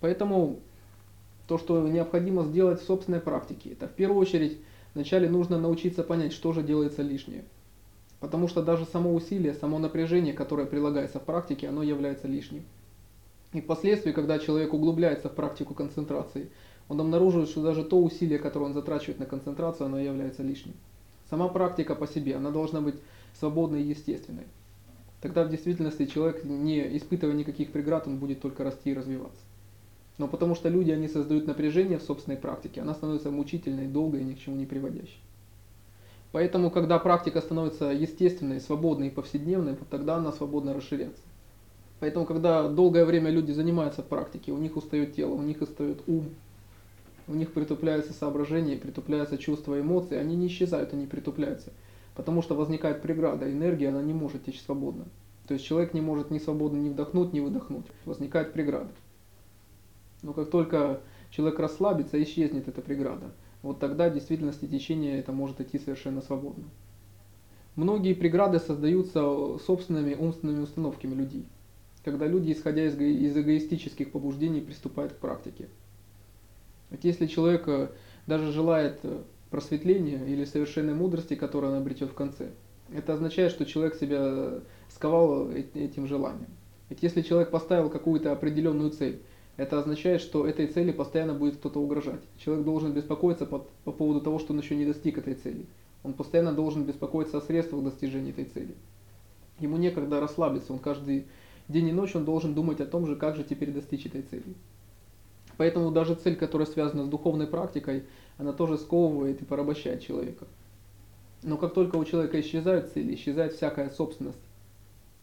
Поэтому то, что необходимо сделать в собственной практике, это в первую очередь вначале нужно научиться понять, что же делается лишнее. Потому что даже само усилие, само напряжение, которое прилагается в практике, оно является лишним. И впоследствии, когда человек углубляется в практику концентрации, он обнаруживает, что даже то усилие, которое он затрачивает на концентрацию, оно является лишним. Сама практика по себе, она должна быть свободной и естественной. Тогда в действительности человек, не испытывая никаких преград, он будет только расти и развиваться. Но потому что люди, они создают напряжение в собственной практике, она становится мучительной, долгой и ни к чему не приводящей. Поэтому, когда практика становится естественной, свободной и повседневной, вот тогда она свободно расширяется. Поэтому, когда долгое время люди занимаются практикой, у них устает тело, у них устает ум, у них притупляются соображения, притупляются чувства эмоции, они не исчезают, они притупляются. Потому что возникает преграда, энергия, она не может течь свободно. То есть человек не может ни свободно ни вдохнуть, ни выдохнуть. Возникает преграда. Но как только человек расслабится, исчезнет эта преграда. Вот тогда в действительности течение это может идти совершенно свободно. Многие преграды создаются собственными умственными установками людей. Когда люди, исходя из, из эгоистических побуждений, приступают к практике. Вот если человек э, даже желает э, просветления или совершенной мудрости, которую он обретет в конце, это означает, что человек себя сковал этим желанием. Ведь если человек поставил какую-то определенную цель, это означает, что этой цели постоянно будет кто-то угрожать. Человек должен беспокоиться по, по поводу того, что он еще не достиг этой цели. Он постоянно должен беспокоиться о средствах достижения этой цели. Ему некогда расслабиться, он каждый день и ночь он должен думать о том же, как же теперь достичь этой цели. Поэтому даже цель, которая связана с духовной практикой, она тоже сковывает и порабощает человека. Но как только у человека исчезают цели, исчезает всякая собственность,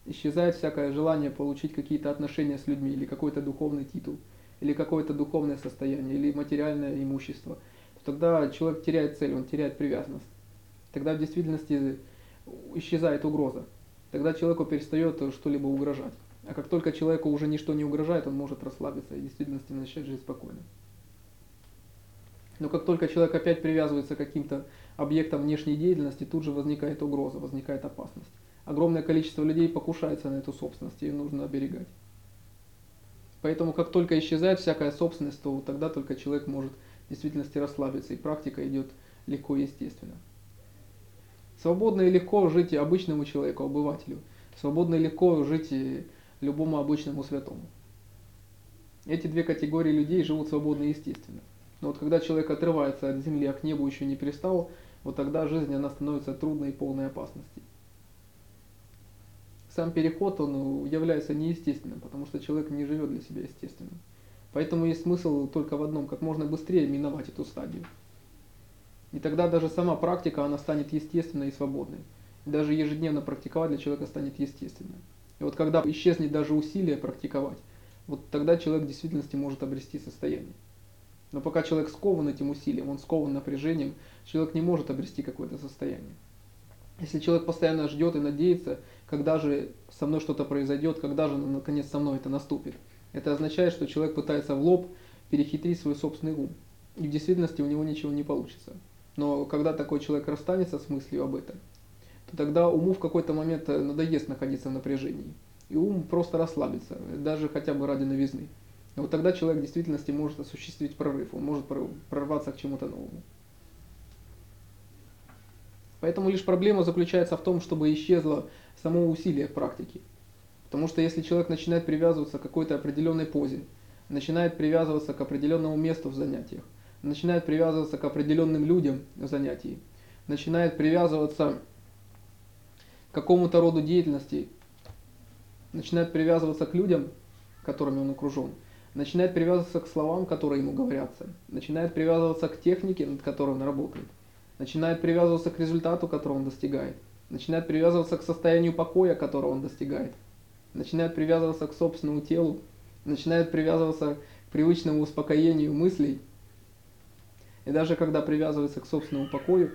исчезает всякое желание получить какие-то отношения с людьми, или какой-то духовный титул, или какое-то духовное состояние, или материальное имущество, то тогда человек теряет цель, он теряет привязанность. Тогда в действительности исчезает угроза. Тогда человеку перестает что-либо угрожать. А как только человеку уже ничто не угрожает, он может расслабиться и в действительности начать жить спокойно. Но как только человек опять привязывается к каким-то объектам внешней деятельности, тут же возникает угроза, возникает опасность огромное количество людей покушается на эту собственность, ее нужно оберегать. Поэтому как только исчезает всякая собственность, то тогда только человек может в действительности расслабиться, и практика идет легко и естественно. Свободно и легко жить и обычному человеку, обывателю. Свободно и легко жить и любому обычному святому. Эти две категории людей живут свободно и естественно. Но вот когда человек отрывается от земли, а к небу еще не пристал, вот тогда жизнь она становится трудной и полной опасностей сам переход, он является неестественным, потому что человек не живет для себя естественным. Поэтому есть смысл только в одном, как можно быстрее миновать эту стадию. И тогда даже сама практика, она станет естественной и свободной. И даже ежедневно практиковать для человека станет естественным. И вот когда исчезнет даже усилие практиковать, вот тогда человек в действительности может обрести состояние. Но пока человек скован этим усилием, он скован напряжением, человек не может обрести какое-то состояние. Если человек постоянно ждет и надеется, когда же со мной что-то произойдет, когда же наконец со мной это наступит, это означает, что человек пытается в лоб перехитрить свой собственный ум. И в действительности у него ничего не получится. Но когда такой человек расстанется с мыслью об этом, то тогда уму в какой-то момент надоест находиться в напряжении. И ум просто расслабится, даже хотя бы ради новизны. Вот тогда человек в действительности может осуществить прорыв, он может прорваться к чему-то новому. Поэтому лишь проблема заключается в том, чтобы исчезло само усилие практики. Потому что если человек начинает привязываться к какой-то определенной позе, начинает привязываться к определенному месту в занятиях, начинает привязываться к определенным людям в занятии, начинает привязываться к какому-то роду деятельности, начинает привязываться к людям, которыми он окружен, начинает привязываться к словам, которые ему говорятся, начинает привязываться к технике, над которой он работает, начинает привязываться к результату, которого он достигает, начинает привязываться к состоянию покоя, которого он достигает, начинает привязываться к собственному телу, начинает привязываться к привычному успокоению мыслей. И даже когда привязывается к собственному покою,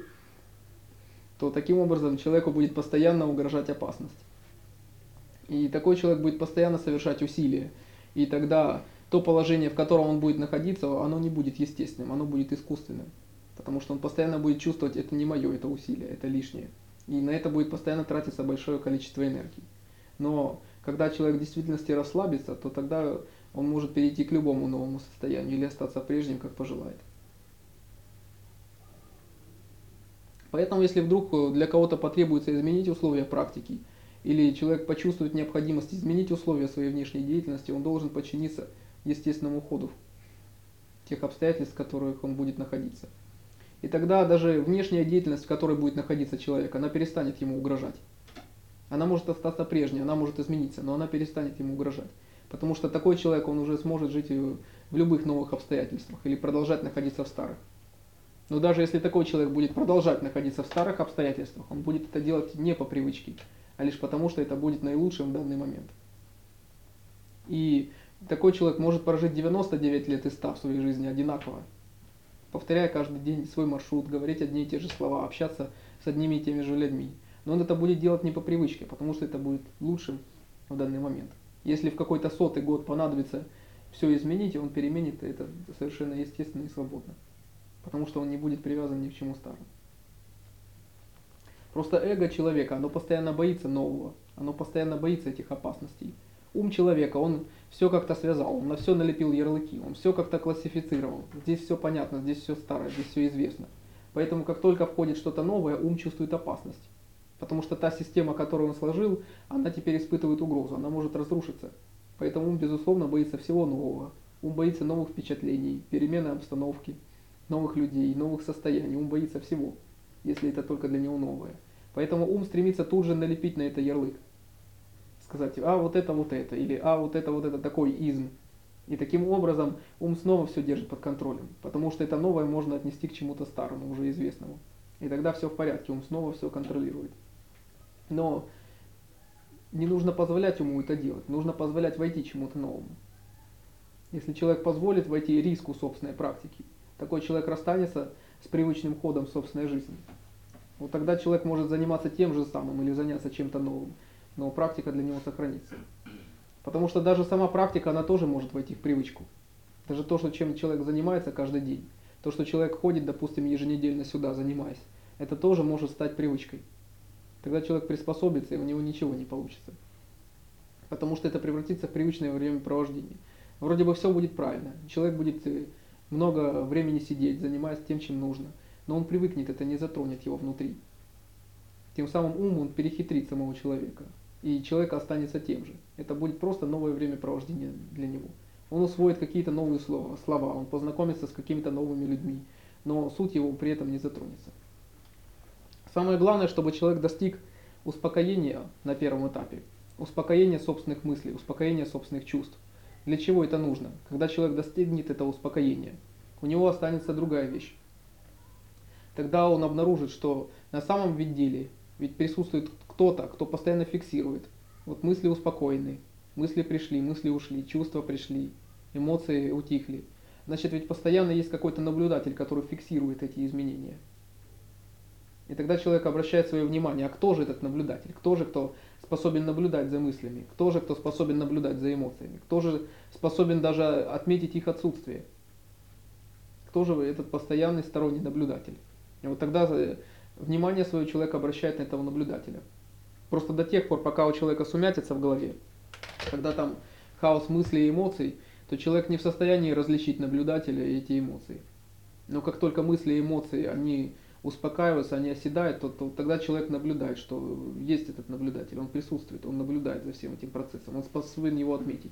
то таким образом человеку будет постоянно угрожать опасность. И такой человек будет постоянно совершать усилия. И тогда то положение, в котором он будет находиться, оно не будет естественным, оно будет искусственным. Потому что он постоянно будет чувствовать, это не мое, это усилие, это лишнее. И на это будет постоянно тратиться большое количество энергии. Но когда человек в действительности расслабится, то тогда Он может перейти к любому новому состоянию или остаться прежним, как пожелает. Поэтому, если вдруг для кого-то потребуется изменить условия практики, или человек почувствует необходимость изменить условия своей внешней деятельности, он должен подчиниться естественному ходу тех обстоятельств, в которых он будет находиться. И тогда даже внешняя деятельность, в которой будет находиться человек, она перестанет ему угрожать. Она может остаться прежней, она может измениться, но она перестанет ему угрожать. Потому что такой человек, он уже сможет жить в любых новых обстоятельствах или продолжать находиться в старых. Но даже если такой человек будет продолжать находиться в старых обстоятельствах, он будет это делать не по привычке, а лишь потому, что это будет наилучшим в данный момент. И такой человек может прожить 99 лет и 100 в своей жизни одинаково, повторяя каждый день свой маршрут, говорить одни и те же слова, общаться с одними и теми же людьми. Но он это будет делать не по привычке, потому что это будет лучшим в данный момент. Если в какой-то сотый год понадобится все изменить, он переменит это совершенно естественно и свободно. Потому что он не будет привязан ни к чему старому. Просто эго человека, оно постоянно боится нового, оно постоянно боится этих опасностей. Ум человека, он все как-то связал, он на все налепил ярлыки, он все как-то классифицировал. Здесь все понятно, здесь все старое, здесь все известно. Поэтому как только входит что-то новое, ум чувствует опасность. Потому что та система, которую он сложил, она теперь испытывает угрозу, она может разрушиться. Поэтому ум, безусловно, боится всего нового. Ум боится новых впечатлений, перемены обстановки, новых людей, новых состояний. Ум боится всего если это только для него новое. Поэтому ум стремится тут же налепить на это ярлык. Сказать, а вот это вот это, или а вот это вот это такой изм. И таким образом ум снова все держит под контролем, потому что это новое можно отнести к чему-то старому, уже известному. И тогда все в порядке, ум снова все контролирует. Но не нужно позволять ему это делать, нужно позволять войти чему-то новому. Если человек позволит войти риску собственной практики, такой человек расстанется с привычным ходом собственной жизни. Вот тогда человек может заниматься тем же самым или заняться чем-то новым, но практика для него сохранится. Потому что даже сама практика, она тоже может войти в привычку. Даже то, что чем человек занимается каждый день, то, что человек ходит, допустим, еженедельно сюда, занимаясь, это тоже может стать привычкой. Тогда человек приспособится, и у него ничего не получится. Потому что это превратится в привычное времяпровождение. Вроде бы все будет правильно. Человек будет э, много времени сидеть, занимаясь тем, чем нужно. Но он привыкнет, это не затронет его внутри. Тем самым ум он перехитрит самого человека. И человек останется тем же. Это будет просто новое времяпровождение для него. Он усвоит какие-то новые слова, слова, он познакомится с какими-то новыми людьми, но суть его при этом не затронется. Самое главное, чтобы человек достиг успокоения на первом этапе, успокоения собственных мыслей, успокоения собственных чувств. Для чего это нужно? Когда человек достигнет этого успокоения, у него останется другая вещь. Тогда он обнаружит, что на самом деле ведь присутствует кто-то, кто постоянно фиксирует. Вот мысли успокоены, мысли пришли, мысли ушли, чувства пришли, эмоции утихли. Значит, ведь постоянно есть какой-то наблюдатель, который фиксирует эти изменения. И тогда человек обращает свое внимание, а кто же этот наблюдатель? Кто же, кто способен наблюдать за мыслями? Кто же, кто способен наблюдать за эмоциями? Кто же способен даже отметить их отсутствие? Кто же этот постоянный сторонний наблюдатель? И вот тогда э, внимание свое человек обращает на этого наблюдателя. Просто до тех пор, пока у человека сумятится в голове, когда там хаос мыслей и эмоций, то человек не в состоянии различить наблюдателя и эти эмоции. Но как только мысли и эмоции, они успокаиваются, они оседают, то, то тогда человек наблюдает, что есть этот наблюдатель, он присутствует, он наблюдает за всем этим процессом, он способен его отметить.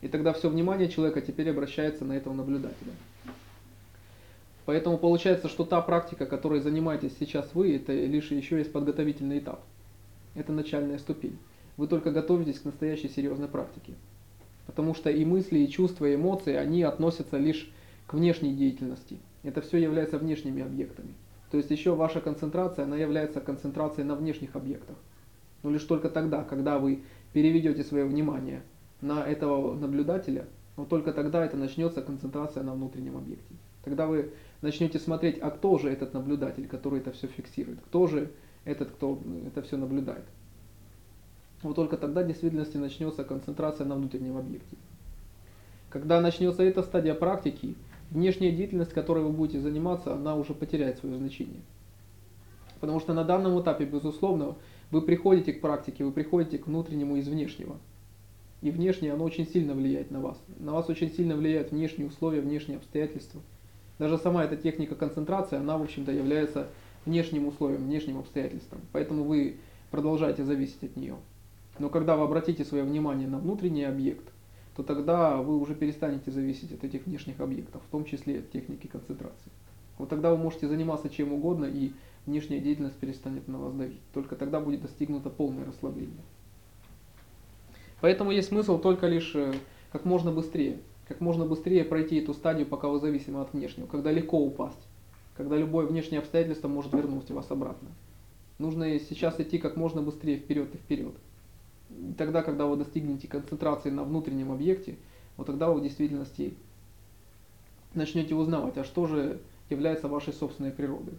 И тогда все внимание человека теперь обращается на этого наблюдателя. Поэтому получается, что та практика, которой занимаетесь сейчас вы, это лишь еще есть подготовительный этап. Это начальная ступень. Вы только готовитесь к настоящей серьезной практике. Потому что и мысли, и чувства, и эмоции, они относятся лишь к внешней деятельности. Это все является внешними объектами. То есть еще ваша концентрация, она является концентрацией на внешних объектах. Но лишь только тогда, когда вы переведете свое внимание на этого наблюдателя, но только тогда это начнется концентрация на внутреннем объекте. Тогда вы начнете смотреть, а кто же этот наблюдатель, который это все фиксирует, кто же этот, кто это все наблюдает. Вот только тогда в действительности начнется концентрация на внутреннем объекте. Когда начнется эта стадия практики, внешняя деятельность, которой вы будете заниматься, она уже потеряет свое значение. Потому что на данном этапе, безусловно, вы приходите к практике, вы приходите к внутреннему из внешнего. И внешнее, оно очень сильно влияет на вас. На вас очень сильно влияют внешние условия, внешние обстоятельства. Даже сама эта техника концентрации, она, в общем-то, является внешним условием, внешним обстоятельством. Поэтому вы продолжаете зависеть от нее. Но когда вы обратите свое внимание на внутренний объект, то тогда вы уже перестанете зависеть от этих внешних объектов, в том числе от техники концентрации. Вот тогда вы можете заниматься чем угодно, и внешняя деятельность перестанет на вас давить. Только тогда будет достигнуто полное расслабление. Поэтому есть смысл только лишь э, как можно быстрее, как можно быстрее пройти эту стадию, пока вы зависимы от внешнего, когда легко упасть, когда любое внешнее обстоятельство может вернуть вас обратно. Нужно сейчас идти как можно быстрее вперед и вперед. И тогда, когда вы достигнете концентрации на внутреннем объекте, вот тогда вы в действительности начнете узнавать, а что же является вашей собственной природой.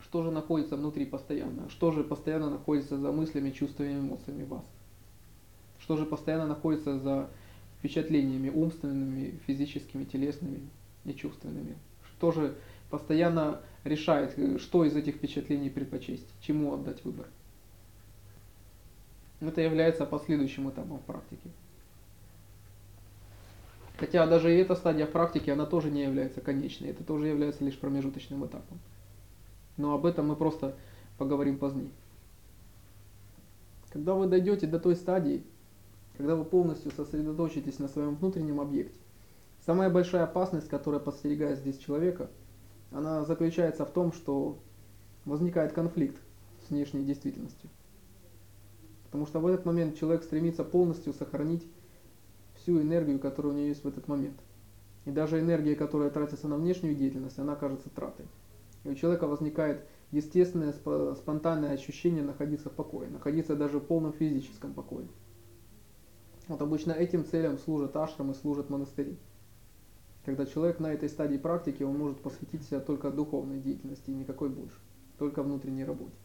Что же находится внутри постоянно? Что же постоянно находится за мыслями, чувствами, эмоциями вас? Что же постоянно находится за впечатлениями умственными, физическими, телесными и чувственными? Что же постоянно решает, что из этих впечатлений предпочесть, чему отдать выбор? Это является последующим этапом практики. Хотя даже и эта стадия практики, она тоже не является конечной, это тоже является лишь промежуточным этапом. Но об этом мы просто поговорим позднее. Когда вы дойдете до той стадии, когда вы полностью сосредоточитесь на своем внутреннем объекте, самая большая опасность, которая подстерегает здесь человека, она заключается в том, что возникает конфликт с внешней действительностью. Потому что в этот момент человек стремится полностью сохранить всю энергию, которая у него есть в этот момент. И даже энергия, которая тратится на внешнюю деятельность, она кажется тратой. И у человека возникает естественное, спонтанное ощущение находиться в покое, находиться даже в полном физическом покое. Вот обычно этим целям служат ашрамы, служат монастыри. Когда человек на этой стадии практики, он может посвятить себя только духовной деятельности и никакой больше, только внутренней работе.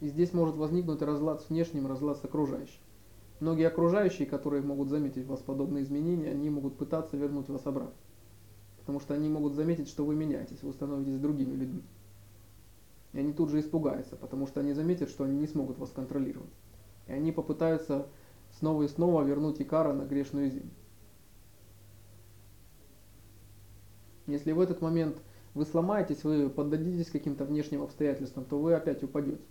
И здесь может возникнуть разлад с внешним, разлад с окружающим. Многие окружающие, которые могут заметить в вас подобные изменения, они могут пытаться вернуть вас обратно. Потому что они могут заметить, что вы меняетесь, вы становитесь другими людьми. И они тут же испугаются, потому что они заметят, что они не смогут вас контролировать. И они попытаются снова и снова вернуть Икара на грешную землю. Если в этот момент вы сломаетесь, вы поддадитесь каким-то внешним обстоятельствам, то вы опять упадете.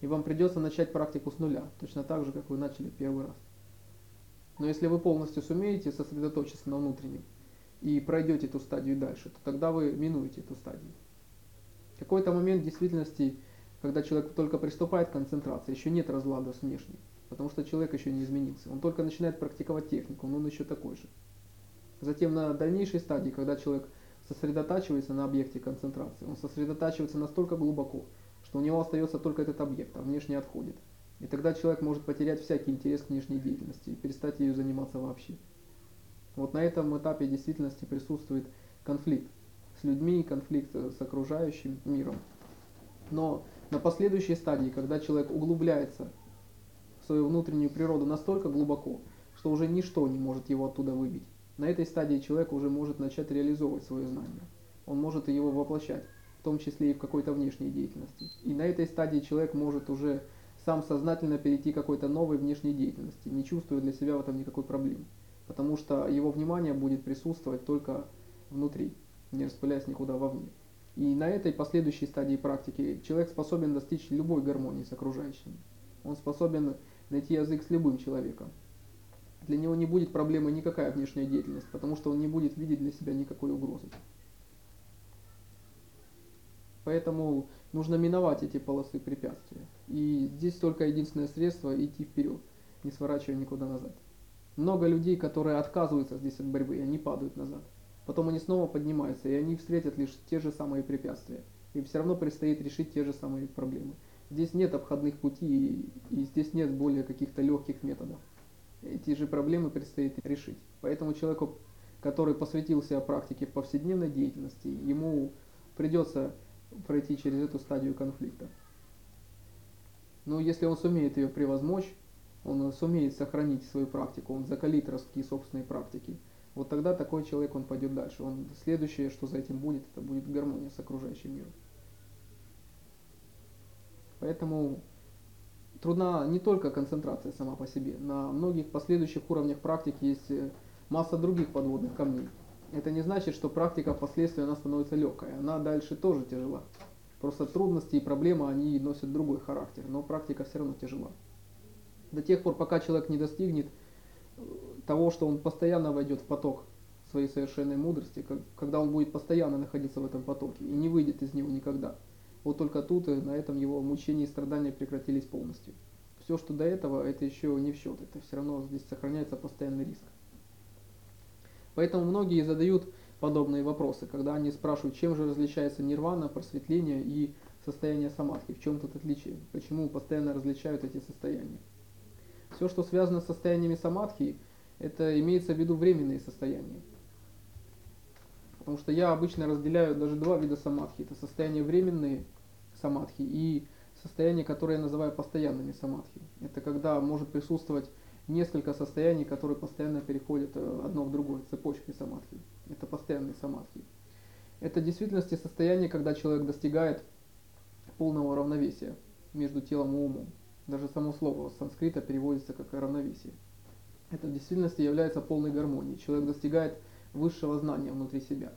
И вам придется начать практику с нуля, точно так же, как вы начали первый раз. Но если вы полностью сумеете сосредоточиться на внутреннем и пройдете эту стадию дальше, то тогда вы минуете эту стадию. Какой-то момент в действительности, когда человек только приступает к концентрации, еще нет разлада с внешним, потому что человек еще не изменился. Он только начинает практиковать технику, но он еще такой же. Затем на дальнейшей стадии, когда человек сосредотачивается на объекте концентрации, он сосредотачивается настолько глубоко, что у него остается только этот объект, а внешний отходит. И тогда человек может потерять всякий интерес к внешней деятельности и перестать ею заниматься вообще. Вот на этом этапе действительности присутствует конфликт с людьми, конфликт с окружающим миром. Но на последующей стадии, когда человек углубляется свою внутреннюю природу настолько глубоко, что уже ничто не может его оттуда выбить, на этой стадии человек уже может начать реализовывать свое знание. Он может его воплощать в том числе и в какой-то внешней деятельности. И на этой стадии человек может уже сам сознательно перейти к какой-то новой внешней деятельности, не чувствуя для себя в этом никакой проблемы. Потому что его внимание будет присутствовать только внутри, не распыляясь никуда вовне. И на этой последующей стадии практики человек способен достичь любой гармонии с окружающими. Он способен найти язык с любым человеком. Для него не будет проблемы никакая внешняя деятельность, потому что он не будет видеть для себя никакой угрозы. Поэтому нужно миновать эти полосы препятствия. И здесь только единственное средство идти вперед, не сворачивая никуда назад. Много людей, которые отказываются здесь от борьбы, и они падают назад. Потом они снова поднимаются, и они встретят лишь те же самые препятствия. Им все равно предстоит решить те же самые проблемы. Здесь нет обходных путей, и здесь нет более каких-то легких методов. Эти же проблемы предстоит решить. Поэтому человеку, который посвятил себя практике в повседневной деятельности, ему придется пройти через эту стадию конфликта. Но если он сумеет ее превозмочь, он сумеет сохранить свою практику, он закалит ростки собственной практики, вот тогда такой человек, он пойдет дальше. Он, следующее, что за этим будет, это будет гармония с окружающим миром. Поэтому трудна не только концентрация сама по себе. На многих последующих уровнях практики есть э, масса других подводных камней. Это не значит, что практика впоследствии она становится легкой. Она дальше тоже тяжела. Просто трудности и проблемы, они носят другой характер, но практика все равно тяжела. До тех пор, пока человек не достигнет э, того, что он постоянно войдет в поток своей совершенной мудрости, когда он будет постоянно находиться в этом потоке и не выйдет из него никогда. Вот только тут и на этом его мучения и страдания прекратились полностью. Все, что до этого, это еще не в счет, это все равно здесь сохраняется постоянный риск. Поэтому многие задают подобные вопросы, когда они спрашивают, чем же различается нирвана, просветление и состояние самадхи, в чем тут отличие, почему постоянно различают эти состояния. Все, что связано с состояниями самадхи, это имеется в виду временные состояния. Потому что я обычно разделяю даже два вида самадхи. Это состояние временные самадхи и состояния, которые я называю постоянными самадхи. Это когда может присутствовать несколько состояний, которые постоянно переходят э, одно в другое, цепочки самадхи. Это постоянные самадхи. Это в действительности состояние, когда человек достигает полного равновесия между телом и умом. Даже само слово с санскрита переводится как равновесие. Это в действительности является полной гармонией. Человек достигает высшего знания внутри себя.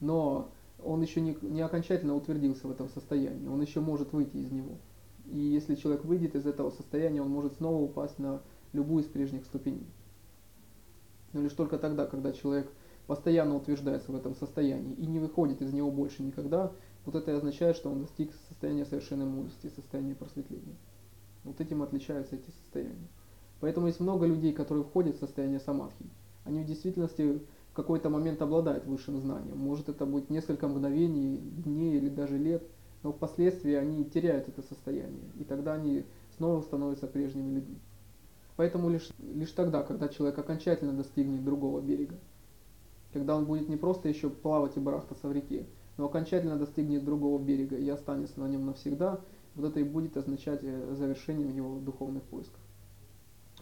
Но он еще не, не окончательно утвердился в этом состоянии, он еще может выйти из него. И если человек выйдет из этого состояния, он может снова упасть на любую из прежних ступеней. Но лишь только тогда, когда человек постоянно утверждается в этом состоянии и не выходит из него больше никогда, вот это означает, что он достиг состояния совершенной мудрости, состояния просветления. Вот этим отличаются эти состояния. Поэтому есть много людей, которые входят в состояние самадхи. Они в действительности в какой-то момент обладают высшим знанием. Может это будет несколько мгновений, дней или даже лет, но впоследствии они теряют это состояние. И тогда они снова становятся прежними людьми. Поэтому лишь, лишь тогда, когда человек окончательно достигнет другого берега, когда он будет не просто еще плавать и барахтаться в реке, но окончательно достигнет другого берега и останется на нем навсегда, вот это и будет означать э, завершением его духовных поисков.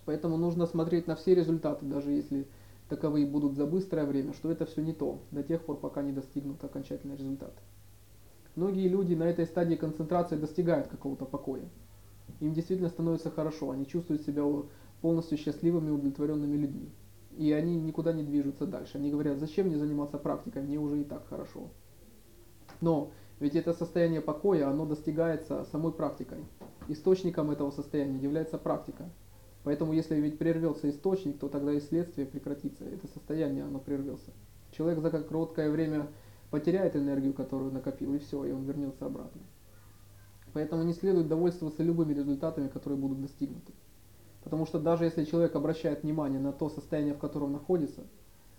Поэтому нужно смотреть на все результаты, даже если таковые будут за быстрое время, что это все не то, до тех пор, пока не достигнут окончательный результат. Многие люди на этой стадии концентрации достигают какого-то покоя. Им действительно становится хорошо, они чувствуют себя полностью счастливыми удовлетворенными людьми. И они никуда не движутся дальше. Они говорят, зачем мне заниматься практикой, мне уже и так хорошо. Но ведь это состояние покоя, оно достигается самой практикой. Источником этого состояния является практика. Поэтому если ведь прервется источник, то тогда и следствие прекратится. Это состояние, оно прервется. Человек за короткое время потеряет энергию, которую накопил, и все, и он вернется обратно. Поэтому не следует довольствоваться любыми результатами, которые будут достигнуты. Потому что даже если человек обращает внимание на то состояние, в котором находится,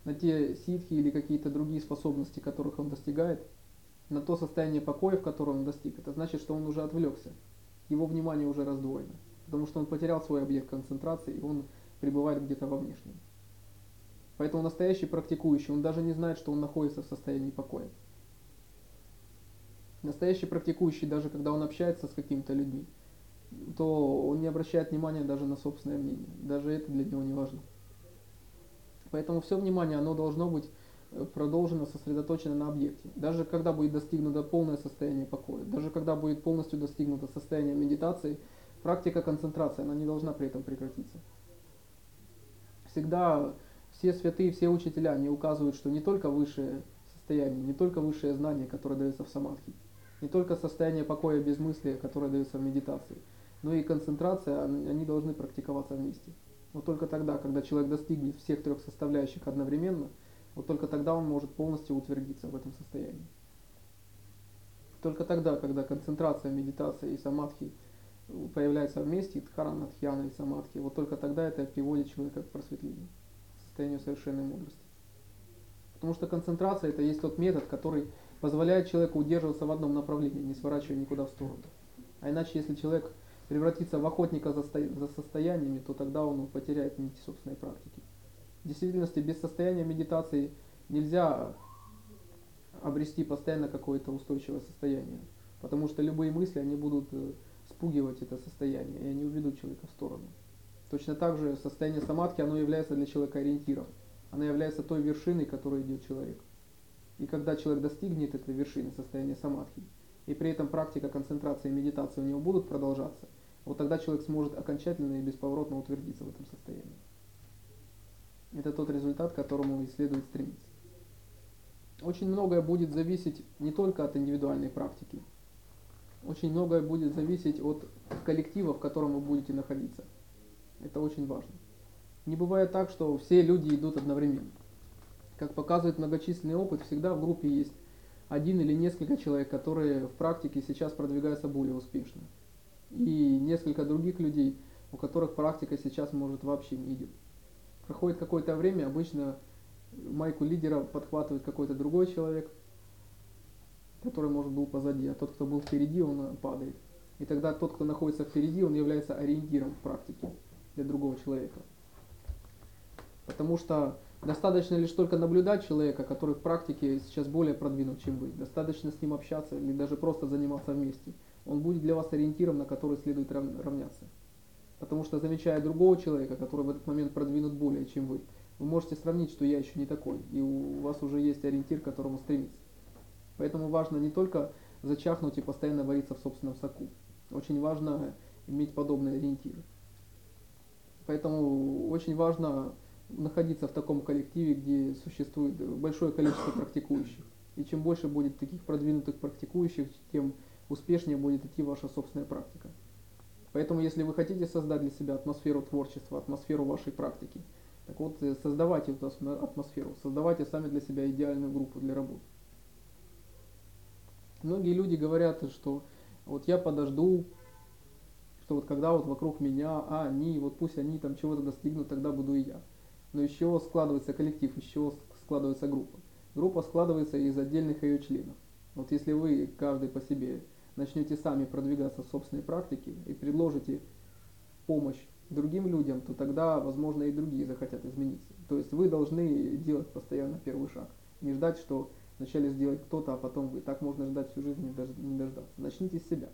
на те ситхи или какие-то другие способности, которых он достигает, на то состояние покоя, в котором он достиг, это значит, что он уже отвлекся. Его внимание уже раздвоено. Потому что он потерял свой объект концентрации, и он пребывает где-то во внешнем. Поэтому настоящий практикующий, он даже не знает, что он находится в состоянии покоя. Настоящий практикующий, даже когда он общается с какими-то людьми, то он не обращает внимания даже на собственное мнение. Даже это для него не важно. Поэтому все внимание, оно должно быть э, продолжено, сосредоточено на объекте. Даже когда будет достигнуто полное состояние покоя, даже когда будет полностью достигнуто состояние медитации, практика концентрации, она не должна при этом прекратиться. Всегда все святые, все учителя, они указывают, что не только высшее состояние, не только высшее знание, которое дается в самадхи, не только состояние покоя без мысли, которое дается в медитации – но и концентрация, они должны практиковаться вместе. Вот только тогда, когда человек достигнет всех трех составляющих одновременно, вот только тогда он может полностью утвердиться в этом состоянии. Только тогда, когда концентрация, медитация и самадхи появляются вместе, дхарана, дхьяна и самадхи, вот только тогда это приводит человека к просветлению, к состоянию совершенной мудрости. Потому что концентрация это есть тот метод, который позволяет человеку удерживаться в одном направлении, не сворачивая никуда в сторону. А иначе, если человек превратиться в охотника за, за состояниями, то тогда он потеряет нить собственной практики. В действительности без состояния медитации нельзя обрести постоянно какое-то устойчивое состояние, потому что любые мысли, они будут э, спугивать это состояние, и они уведут человека в сторону. Точно так же состояние самадхи, оно является для человека ориентиром. Оно является той вершиной, к которой идет человек. И когда человек достигнет этой вершины, состояния самадхи, и при этом практика концентрации и медитации у него будут продолжаться, вот тогда человек сможет окончательно и бесповоротно утвердиться в этом состоянии. Это тот результат, к которому и следует стремиться. Очень многое будет зависеть не только от индивидуальной практики, очень многое будет зависеть от коллектива, в котором вы будете находиться. Это очень важно. Не бывает так, что все люди идут одновременно. Как показывает многочисленный опыт, всегда в группе есть один или несколько человек, которые в практике сейчас продвигаются более успешно. И несколько других людей, у которых практика сейчас может вообще не идет. Проходит какое-то время, обычно майку лидера подхватывает какой-то другой человек, который, может, был позади, а тот, кто был впереди, он падает. И тогда тот, кто находится впереди, он является ориентиром в практике для другого человека. Потому что достаточно лишь только наблюдать человека, который в практике сейчас более продвинут, чем вы. Достаточно с ним общаться или даже просто заниматься вместе. Он будет для вас ориентиром, на который следует равняться. Потому что замечая другого человека, который в этот момент продвинут более, чем вы, вы можете сравнить, что я еще не такой, и у вас уже есть ориентир, к которому стремиться. Поэтому важно не только зачахнуть и постоянно вариться в собственном соку. Очень важно иметь подобные ориентиры. Поэтому очень важно находиться в таком коллективе, где существует большое количество практикующих. И чем больше будет таких продвинутых практикующих, тем успешнее будет идти ваша собственная практика. Поэтому, если вы хотите создать для себя атмосферу творчества, атмосферу вашей практики, так вот, э, создавайте эту атмосферу, создавайте сами для себя идеальную группу для работы. Многие люди говорят, что вот я подожду, что вот когда вот вокруг меня, а они, вот пусть они там чего-то достигнут, тогда буду и я. Но еще складывается коллектив, еще складывается группа. Группа складывается из отдельных ее членов. Вот если вы, каждый по себе, начнете сами продвигаться в собственной практике и предложите помощь другим людям, то тогда, возможно, и другие захотят измениться. То есть вы должны делать постоянно первый шаг. Не ждать, что Вначале сделать кто-то, а потом вы. Так можно ждать всю жизнь, не дождаться. Начните с себя.